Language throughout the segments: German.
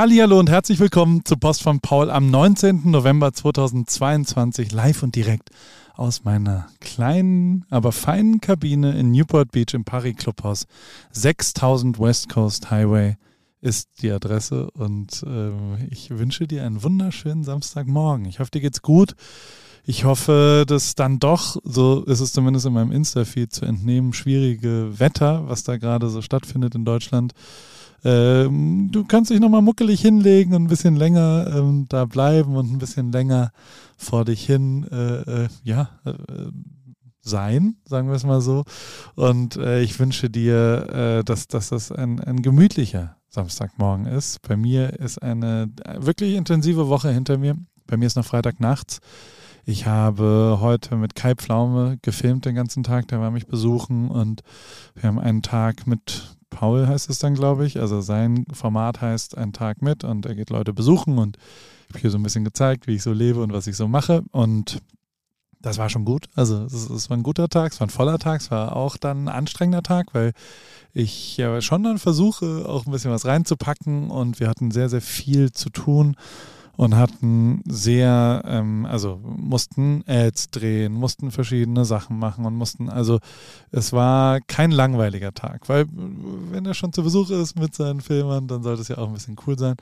Hallo und herzlich willkommen zu Post von Paul am 19. November 2022 live und direkt aus meiner kleinen, aber feinen Kabine in Newport Beach im Paris Clubhaus. 6000 West Coast Highway ist die Adresse und äh, ich wünsche dir einen wunderschönen Samstagmorgen. Ich hoffe, dir geht's gut. Ich hoffe, dass dann doch, so ist es zumindest in meinem Insta-Feed zu entnehmen, schwierige Wetter, was da gerade so stattfindet in Deutschland, ähm, du kannst dich nochmal muckelig hinlegen und ein bisschen länger ähm, da bleiben und ein bisschen länger vor dich hin, äh, äh, ja, äh, sein, sagen wir es mal so. Und äh, ich wünsche dir, äh, dass, dass das ein, ein gemütlicher Samstagmorgen ist. Bei mir ist eine wirklich intensive Woche hinter mir. Bei mir ist noch Freitag nachts. Ich habe heute mit Kai Pflaume gefilmt den ganzen Tag, der war mich besuchen und wir haben einen Tag mit Paul heißt es dann, glaube ich. Also sein Format heißt Ein Tag mit und er geht Leute besuchen und ich habe hier so ein bisschen gezeigt, wie ich so lebe und was ich so mache. Und das war schon gut. Also es, es war ein guter Tag, es war ein voller Tag, es war auch dann ein anstrengender Tag, weil ich ja schon dann versuche, auch ein bisschen was reinzupacken und wir hatten sehr, sehr viel zu tun und hatten sehr, ähm, also mussten Ads drehen, mussten verschiedene Sachen machen und mussten, also es war kein langweiliger Tag, weil wenn er schon zu Besuch ist mit seinen Filmern, dann sollte es ja auch ein bisschen cool sein.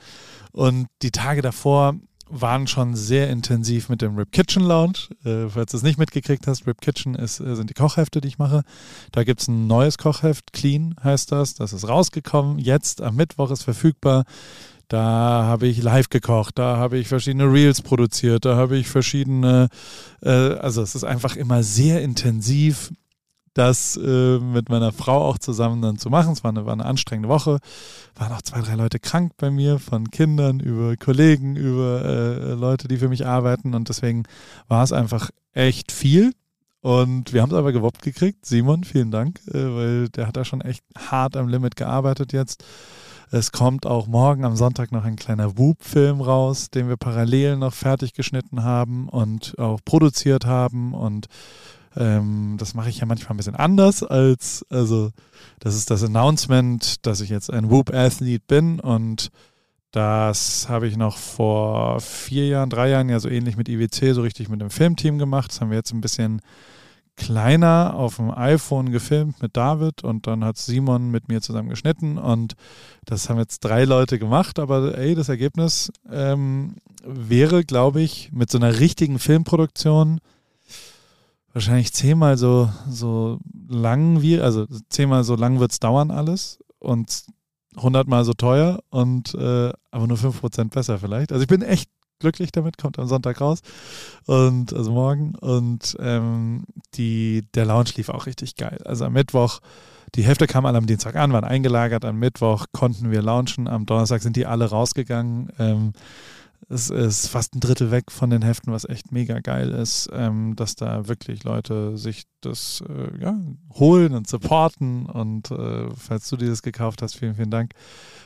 Und die Tage davor waren schon sehr intensiv mit dem Rip Kitchen Lounge. Äh, falls du es nicht mitgekriegt hast, Rip Kitchen ist, äh, sind die Kochhefte, die ich mache. Da gibt es ein neues Kochheft, Clean heißt das. Das ist rausgekommen. Jetzt am Mittwoch ist verfügbar. Da habe ich live gekocht, da habe ich verschiedene Reels produziert, da habe ich verschiedene, äh, also es ist einfach immer sehr intensiv, das äh, mit meiner Frau auch zusammen dann zu machen. Es war eine, war eine anstrengende Woche, waren auch zwei, drei Leute krank bei mir, von Kindern über Kollegen, über äh, Leute, die für mich arbeiten und deswegen war es einfach echt viel. Und wir haben es aber gewuppt gekriegt. Simon, vielen Dank, äh, weil der hat da schon echt hart am Limit gearbeitet jetzt. Es kommt auch morgen am Sonntag noch ein kleiner Whoop-Film raus, den wir parallel noch fertig geschnitten haben und auch produziert haben. Und ähm, das mache ich ja manchmal ein bisschen anders als, also das ist das Announcement, dass ich jetzt ein Whoop-Athlete bin und das habe ich noch vor vier Jahren, drei Jahren ja so ähnlich mit IWC so richtig mit dem Filmteam gemacht. Das haben wir jetzt ein bisschen kleiner auf dem iPhone gefilmt mit David und dann hat Simon mit mir zusammen geschnitten und das haben jetzt drei Leute gemacht, aber ey, das Ergebnis ähm, wäre, glaube ich, mit so einer richtigen Filmproduktion wahrscheinlich zehnmal so, so lang wie, also zehnmal so lang wird es dauern alles und hundertmal so teuer und äh, aber nur fünf Prozent besser vielleicht. Also ich bin echt glücklich damit, kommt am Sonntag raus. Und also morgen. Und ähm, die, der Lounge lief auch richtig geil. Also am Mittwoch, die Hälfte kam alle am Dienstag an, waren eingelagert. Am Mittwoch konnten wir launchen. Am Donnerstag sind die alle rausgegangen. Ähm, es ist fast ein Drittel weg von den Heften, was echt mega geil ist, ähm, dass da wirklich Leute sich das äh, ja, holen und supporten. Und äh, falls du dieses gekauft hast, vielen, vielen Dank.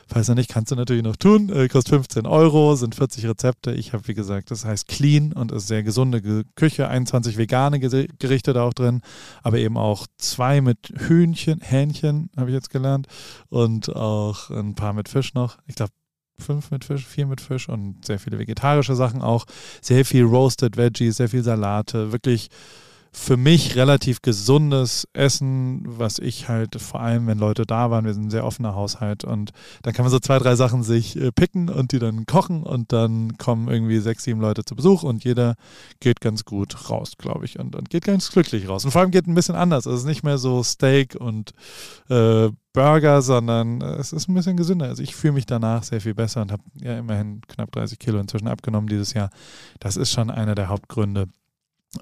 Falls noch nicht, kannst du natürlich noch tun. Äh, kostet 15 Euro, sind 40 Rezepte. Ich habe, wie gesagt, das heißt clean und ist sehr gesunde Küche. 21 vegane Gerichte da auch drin, aber eben auch zwei mit Hühnchen, Hähnchen, habe ich jetzt gelernt. Und auch ein paar mit Fisch noch. Ich glaube, fünf mit Fisch, vier mit Fisch und sehr viele vegetarische Sachen auch. Sehr viel Roasted Veggies, sehr viel Salate. Wirklich für mich relativ gesundes Essen, was ich halt vor allem, wenn Leute da waren, wir sind ein sehr offener Haushalt und dann kann man so zwei, drei Sachen sich äh, picken und die dann kochen und dann kommen irgendwie sechs, sieben Leute zu Besuch und jeder geht ganz gut raus, glaube ich, und, und geht ganz glücklich raus. Und vor allem geht ein bisschen anders. Es ist nicht mehr so Steak und äh, Burger, sondern es ist ein bisschen gesünder. Also ich fühle mich danach sehr viel besser und habe ja immerhin knapp 30 Kilo inzwischen abgenommen dieses Jahr. Das ist schon einer der Hauptgründe,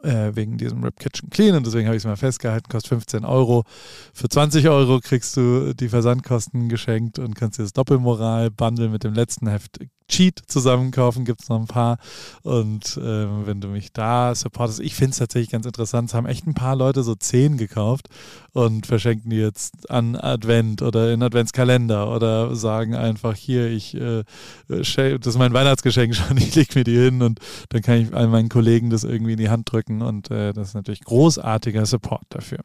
äh, wegen diesem Rip Kitchen Clean und deswegen habe ich es mal festgehalten, kostet 15 Euro. Für 20 Euro kriegst du die Versandkosten geschenkt und kannst dir das Doppelmoral-Bundle mit dem letzten Heft Cheat zusammenkaufen, gibt es noch ein paar. Und äh, wenn du mich da supportest, ich finde es tatsächlich ganz interessant. Es haben echt ein paar Leute so 10 gekauft und verschenken die jetzt an Advent oder in Adventskalender oder sagen einfach hier, ich äh, das ist mein Weihnachtsgeschenk schon, ich lege mir die hin und dann kann ich all meinen Kollegen das irgendwie in die Hand drücken und äh, das ist natürlich großartiger Support dafür.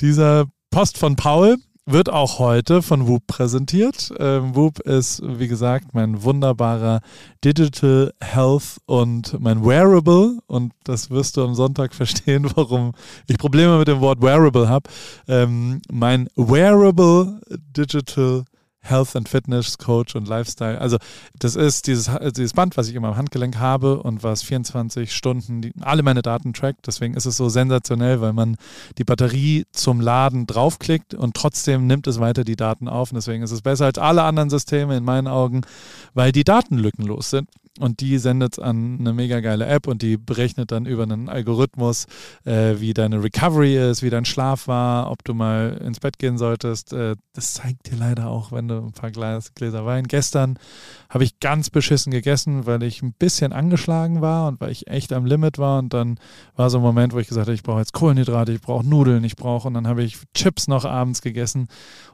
Dieser Post von Paul wird auch heute von Whoop präsentiert. Ähm, Whoop ist, wie gesagt, mein wunderbarer Digital Health und mein Wearable. Und das wirst du am Sonntag verstehen, warum ich Probleme mit dem Wort Wearable habe. Ähm, mein Wearable Digital Health and Fitness Coach und Lifestyle. Also das ist dieses, dieses Band, was ich immer am Handgelenk habe und was 24 Stunden die, alle meine Daten trackt. Deswegen ist es so sensationell, weil man die Batterie zum Laden draufklickt und trotzdem nimmt es weiter die Daten auf. Und deswegen ist es besser als alle anderen Systeme in meinen Augen, weil die Daten lückenlos sind und die sendet es an eine mega geile App und die berechnet dann über einen Algorithmus, äh, wie deine Recovery ist, wie dein Schlaf war, ob du mal ins Bett gehen solltest. Äh, das zeigt dir leider auch, wenn du ein paar Glas, Gläser Wein. Gestern habe ich ganz beschissen gegessen, weil ich ein bisschen angeschlagen war und weil ich echt am Limit war und dann war so ein Moment, wo ich gesagt habe, ich brauche jetzt Kohlenhydrate, ich brauche Nudeln, ich brauche und dann habe ich Chips noch abends gegessen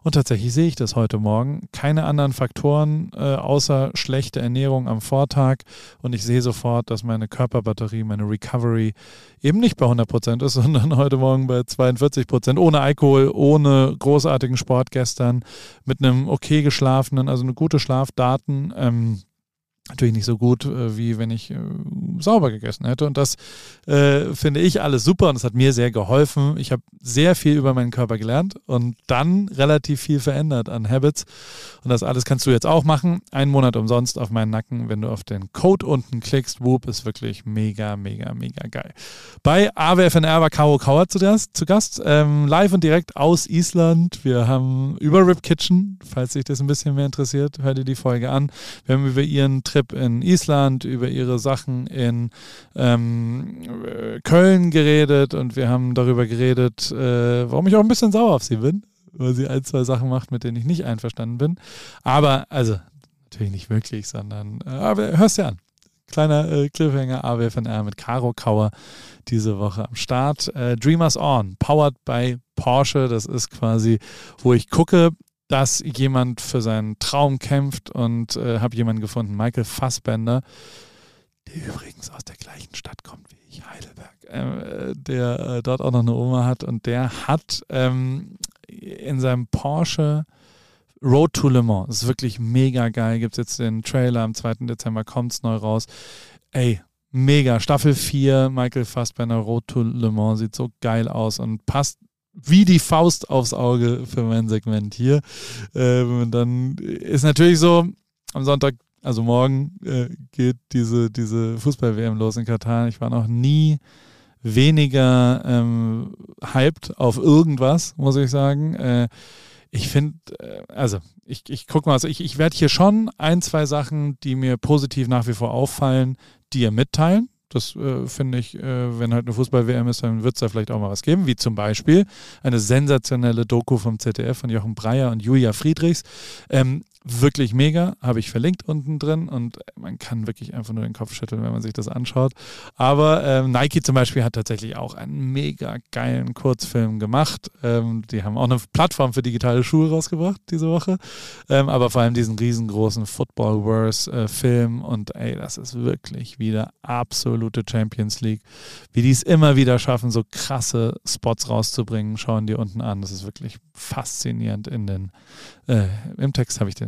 und tatsächlich sehe ich das heute Morgen. Keine anderen Faktoren äh, außer schlechte Ernährung am Vortag Tag und ich sehe sofort, dass meine Körperbatterie, meine Recovery eben nicht bei 100 Prozent ist, sondern heute Morgen bei 42 Prozent, ohne Alkohol, ohne großartigen Sport gestern, mit einem okay geschlafenen, also eine gute Schlafdaten. Ähm, natürlich nicht so gut, äh, wie wenn ich äh, sauber gegessen hätte. Und das äh, finde ich alles super und es hat mir sehr geholfen. Ich habe sehr viel über meinen Körper gelernt und dann relativ viel verändert an Habits. Und das alles kannst du jetzt auch machen. Einen Monat umsonst auf meinen Nacken, wenn du auf den Code unten klickst. Whoop ist wirklich mega, mega, mega geil. Bei AWFNR war Caro Kauer zu, das, zu Gast, ähm, live und direkt aus Island. Wir haben über Rip Kitchen, falls dich das ein bisschen mehr interessiert, hör dir die Folge an. Wir haben über ihren Trip Trip in Island, über ihre Sachen in ähm, Köln geredet und wir haben darüber geredet, äh, warum ich auch ein bisschen sauer auf sie bin, weil sie ein, zwei Sachen macht, mit denen ich nicht einverstanden bin. Aber, also, natürlich nicht wirklich, sondern, äh, aber hörst dir an. Kleiner äh, Cliffhanger AWFNR mit Caro Kauer diese Woche am Start. Äh, Dreamers On, powered by Porsche. Das ist quasi, wo ich gucke, dass jemand für seinen Traum kämpft und äh, habe jemanden gefunden, Michael Fassbender, der übrigens aus der gleichen Stadt kommt wie ich, Heidelberg, äh, der äh, dort auch noch eine Oma hat und der hat ähm, in seinem Porsche Road to Le Mans, ist wirklich mega geil, gibt es jetzt den Trailer, am 2. Dezember kommt es neu raus. Ey, mega, Staffel 4, Michael Fassbender, Road to Le Mans, sieht so geil aus und passt wie die Faust aufs Auge für mein Segment hier. Ähm, dann ist natürlich so, am Sonntag, also morgen, äh, geht diese, diese Fußball-WM los in Katar. Ich war noch nie weniger ähm, hyped auf irgendwas, muss ich sagen. Äh, ich finde, äh, also ich, ich guck mal, also ich, ich werde hier schon ein, zwei Sachen, die mir positiv nach wie vor auffallen, dir mitteilen. Das äh, finde ich, äh, wenn halt eine Fußball-WM ist, dann wird es da vielleicht auch mal was geben, wie zum Beispiel eine sensationelle Doku vom ZDF von Jochen Breyer und Julia Friedrichs. Ähm, wirklich mega, habe ich verlinkt unten drin und man kann wirklich einfach nur den Kopf schütteln, wenn man sich das anschaut. Aber ähm, Nike zum Beispiel hat tatsächlich auch einen mega geilen Kurzfilm gemacht. Ähm, die haben auch eine Plattform für digitale Schuhe rausgebracht diese Woche. Ähm, aber vor allem diesen riesengroßen Football-Verse-Film äh, und ey, das ist wirklich wieder absolute Champions League. Wie die es immer wieder schaffen, so krasse Spots rauszubringen, schauen die unten an. Das ist wirklich faszinierend in den, äh, im Text habe ich den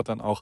dann auch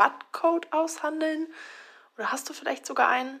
Rabattcode aushandeln? Oder hast du vielleicht sogar einen?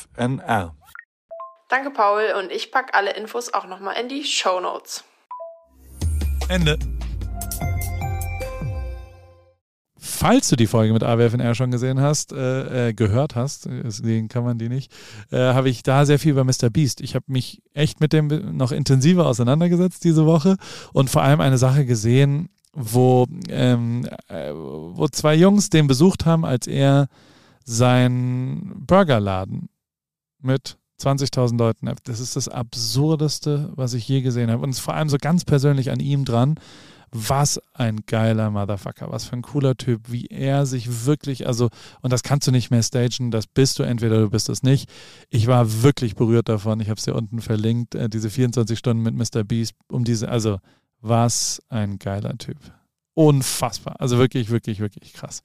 Danke Paul und ich packe alle Infos auch nochmal in die Show Notes. Ende. Falls du die Folge mit AWFNR schon gesehen hast, äh, äh, gehört hast, sehen kann man die nicht, äh, habe ich da sehr viel über Mr. Beast. Ich habe mich echt mit dem noch intensiver auseinandergesetzt diese Woche und vor allem eine Sache gesehen, wo, ähm, äh, wo zwei Jungs den besucht haben, als er seinen Burgerladen mit 20.000 Leuten. Das ist das Absurdeste, was ich je gesehen habe. Und es ist vor allem so ganz persönlich an ihm dran, was ein geiler Motherfucker, was für ein cooler Typ, wie er sich wirklich, also, und das kannst du nicht mehr stagen, das bist du, entweder du bist es nicht. Ich war wirklich berührt davon, ich habe es dir unten verlinkt, äh, diese 24 Stunden mit Mr. Beast, um diese, also, was ein geiler Typ. Unfassbar. Also wirklich, wirklich, wirklich krass.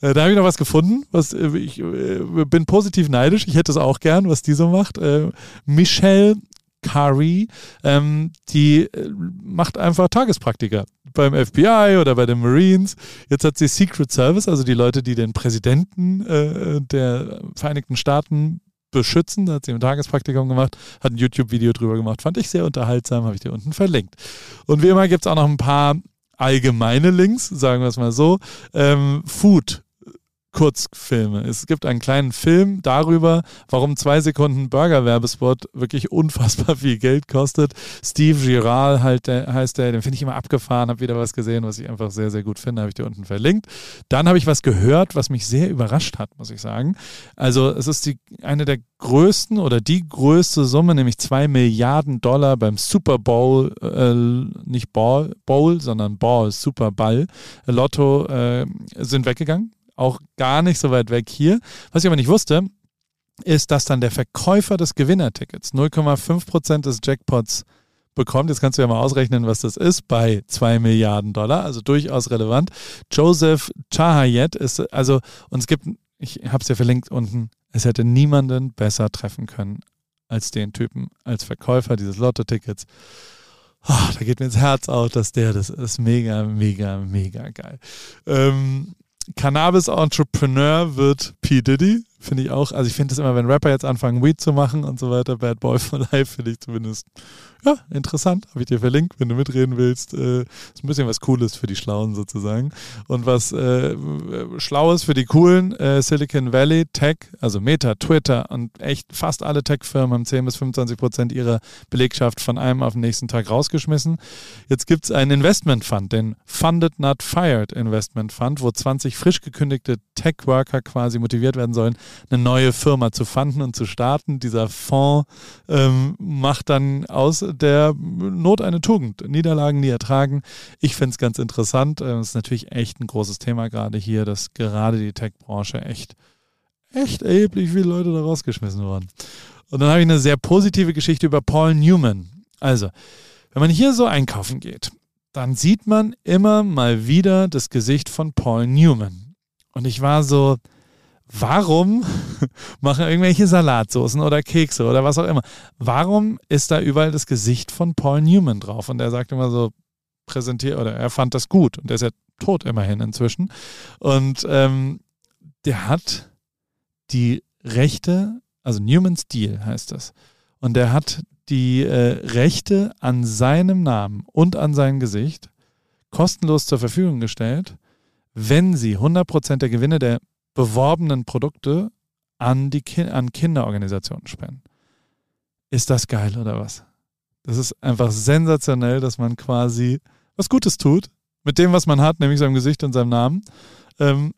Äh, da habe ich noch was gefunden. Was, äh, ich äh, bin positiv neidisch. Ich hätte es auch gern, was die so macht. Äh, Michelle Kari, ähm, die äh, macht einfach Tagespraktika beim FBI oder bei den Marines. Jetzt hat sie Secret Service, also die Leute, die den Präsidenten äh, der Vereinigten Staaten beschützen. Da hat sie ein Tagespraktikum gemacht, hat ein YouTube-Video drüber gemacht. Fand ich sehr unterhaltsam, habe ich dir unten verlinkt. Und wie immer gibt es auch noch ein paar allgemeine Links, sagen wir es mal so. Ähm, Food Kurzfilme. Es gibt einen kleinen Film darüber, warum zwei Sekunden Burger-Werbespot wirklich unfassbar viel Geld kostet. Steve Girard halt, der, heißt der, den finde ich immer abgefahren, habe wieder was gesehen, was ich einfach sehr, sehr gut finde, habe ich dir unten verlinkt. Dann habe ich was gehört, was mich sehr überrascht hat, muss ich sagen. Also es ist die, eine der größten oder die größte Summe, nämlich zwei Milliarden Dollar beim Super Bowl, äh, nicht Ball, Bowl, sondern Ball, Super Ball, Lotto äh, sind weggegangen auch gar nicht so weit weg hier. Was ich aber nicht wusste, ist, dass dann der Verkäufer des Gewinnertickets 0,5 Prozent des Jackpots bekommt. Jetzt kannst du ja mal ausrechnen, was das ist bei 2 Milliarden Dollar, also durchaus relevant. Joseph Chahayet ist, also, und es gibt, ich habe es ja verlinkt unten, es hätte niemanden besser treffen können als den Typen, als Verkäufer dieses Lotto-Tickets. Oh, da geht mir ins Herz auf, dass der, das ist mega, mega, mega geil. Ähm, Cannabis-Entrepreneur wird P. Diddy. Finde ich auch. Also ich finde es immer, wenn Rapper jetzt anfangen, Weed zu machen und so weiter, Bad Boy for Life, finde ich zumindest ja, interessant. Habe ich dir verlinkt, wenn du mitreden willst. Äh, ist ein bisschen was Cooles für die Schlauen sozusagen. Und was äh, Schlaues für die Coolen, äh, Silicon Valley Tech, also Meta, Twitter und echt fast alle Tech-Firmen haben 10 bis 25 Prozent ihrer Belegschaft von einem auf den nächsten Tag rausgeschmissen. Jetzt gibt es einen Investment Fund, den Funded Not Fired Investment Fund, wo 20 frisch gekündigte Tech-Worker quasi motiviert werden sollen, eine neue Firma zu fanden und zu starten. Dieser Fonds ähm, macht dann aus der Not eine Tugend. Niederlagen nie ertragen. Ich finde es ganz interessant. Es äh, ist natürlich echt ein großes Thema gerade hier, dass gerade die Tech-Branche echt, echt erheblich viele Leute da rausgeschmissen wurden. Und dann habe ich eine sehr positive Geschichte über Paul Newman. Also, wenn man hier so einkaufen geht, dann sieht man immer mal wieder das Gesicht von Paul Newman. Und ich war so, warum machen irgendwelche Salatsoßen oder Kekse oder was auch immer? Warum ist da überall das Gesicht von Paul Newman drauf? Und er sagt immer so, präsentiert, oder er fand das gut. Und der ist ja tot immerhin inzwischen. Und ähm, der hat die Rechte, also Newman's Deal heißt das. Und der hat die äh, Rechte an seinem Namen und an sein Gesicht kostenlos zur Verfügung gestellt, wenn sie 100% der Gewinne der beworbenen Produkte an, die Ki an Kinderorganisationen spenden. Ist das geil oder was? Das ist einfach sensationell, dass man quasi was Gutes tut mit dem, was man hat, nämlich seinem Gesicht und seinem Namen. Ähm,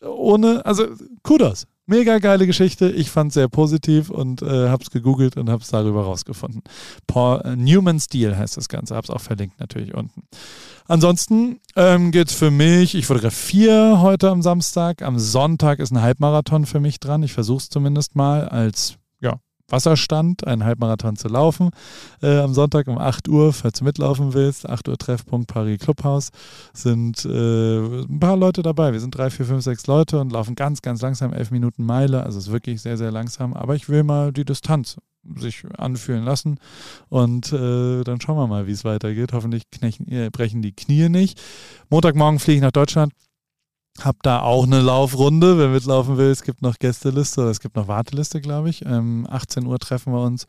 ohne, also Kudos. Mega geile Geschichte. Ich fand es sehr positiv und äh, habe es gegoogelt und habe es darüber rausgefunden. Paul äh, Newman Steel heißt das Ganze. Habe es auch verlinkt natürlich unten. Ansonsten ähm, geht es für mich, ich fotografiere heute am Samstag. Am Sonntag ist ein Halbmarathon für mich dran. Ich versuche es zumindest mal als Wasserstand, einen Halbmarathon zu laufen. Äh, am Sonntag um 8 Uhr, falls du mitlaufen willst, 8 Uhr Treffpunkt Paris Clubhaus, sind äh, ein paar Leute dabei. Wir sind drei, vier, fünf, sechs Leute und laufen ganz, ganz langsam, elf Minuten Meile. Also es ist wirklich sehr, sehr langsam. Aber ich will mal die Distanz sich anfühlen lassen und äh, dann schauen wir mal, wie es weitergeht. Hoffentlich knechen, äh, brechen die Knie nicht. Montagmorgen fliege ich nach Deutschland hab da auch eine Laufrunde, wer mitlaufen will. Es gibt noch Gästeliste oder es gibt noch Warteliste, glaube ich. Ähm, 18 Uhr treffen wir uns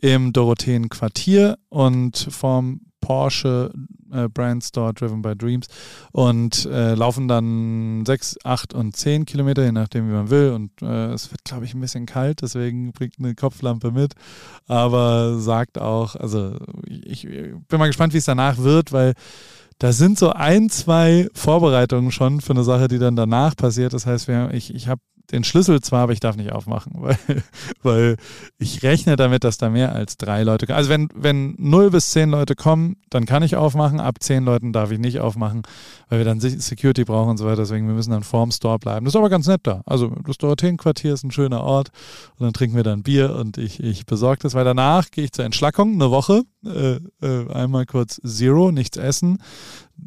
im Dorotheen Quartier und vom Porsche äh, Brand Store Driven by Dreams und äh, laufen dann 6, 8 und 10 Kilometer, je nachdem, wie man will. Und äh, es wird, glaube ich, ein bisschen kalt, deswegen bringt eine Kopflampe mit. Aber sagt auch, also ich, ich bin mal gespannt, wie es danach wird, weil da sind so ein, zwei Vorbereitungen schon für eine Sache, die dann danach passiert. Das heißt, wir, ich, ich habe den Schlüssel zwar, aber ich darf nicht aufmachen, weil, weil ich rechne damit, dass da mehr als drei Leute kommen. Also wenn, wenn 0 bis 10 Leute kommen, dann kann ich aufmachen. Ab 10 Leuten darf ich nicht aufmachen, weil wir dann Security brauchen und so weiter. Deswegen, wir müssen dann vorm Store bleiben. Das ist aber ganz nett da. Also das Dorotheenquartier ist ein schöner Ort und dann trinken wir dann Bier und ich, ich besorge das, weil danach gehe ich zur Entschlackung, eine Woche, äh, äh, einmal kurz Zero, nichts essen,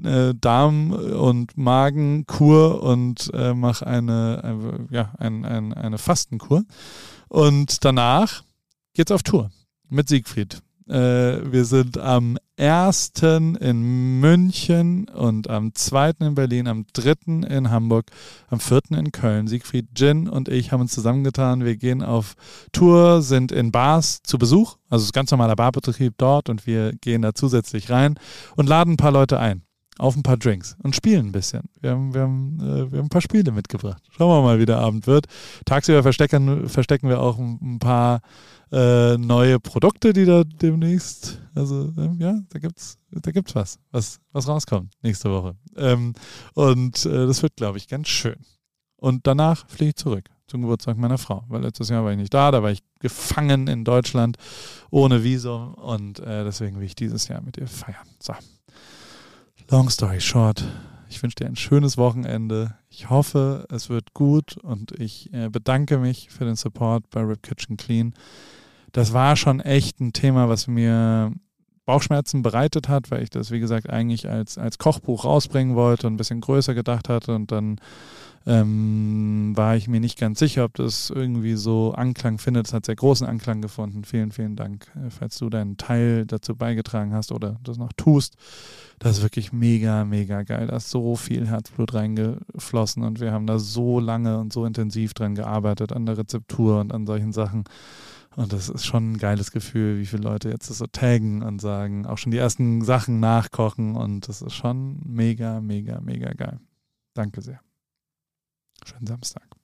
äh, Darm- und Magenkur und äh, mache eine, eine, ja, ein, ein, eine Fastenkur. Und danach geht's auf Tour mit Siegfried. Äh, wir sind am 1. in München und am 2. in Berlin, am 3. in Hamburg, am 4. in Köln. Siegfried, Jin und ich haben uns zusammengetan. Wir gehen auf Tour, sind in Bars zu Besuch. Also es ist ganz normaler Barbetrieb dort und wir gehen da zusätzlich rein und laden ein paar Leute ein auf ein paar Drinks und spielen ein bisschen. Wir haben, wir haben, äh, wir haben ein paar Spiele mitgebracht. Schauen wir mal, wie der Abend wird. Tagsüber verstecken, verstecken wir auch ein, ein paar äh, neue Produkte, die da demnächst, also ähm, ja, da gibt's, da gibt's was, was, was rauskommt nächste Woche. Ähm, und äh, das wird, glaube ich, ganz schön. Und danach fliege ich zurück zum Geburtstag meiner Frau, weil letztes Jahr war ich nicht da, da war ich gefangen in Deutschland ohne Visum und äh, deswegen will ich dieses Jahr mit ihr feiern. So. Long story short, ich wünsche dir ein schönes Wochenende. Ich hoffe, es wird gut und ich äh, bedanke mich für den Support bei Rip Kitchen Clean. Das war schon echt ein Thema, was mir Bauchschmerzen bereitet hat, weil ich das, wie gesagt, eigentlich als, als Kochbuch rausbringen wollte und ein bisschen größer gedacht hatte. Und dann ähm, war ich mir nicht ganz sicher, ob das irgendwie so Anklang findet. Es hat sehr großen Anklang gefunden. Vielen, vielen Dank, äh, falls du deinen Teil dazu beigetragen hast oder das noch tust. Das ist wirklich mega, mega geil. Da ist so viel Herzblut reingeflossen und wir haben da so lange und so intensiv dran gearbeitet, an der Rezeptur und an solchen Sachen. Und das ist schon ein geiles Gefühl, wie viele Leute jetzt das so taggen und sagen, auch schon die ersten Sachen nachkochen. Und das ist schon mega, mega, mega geil. Danke sehr. Schönen Samstag.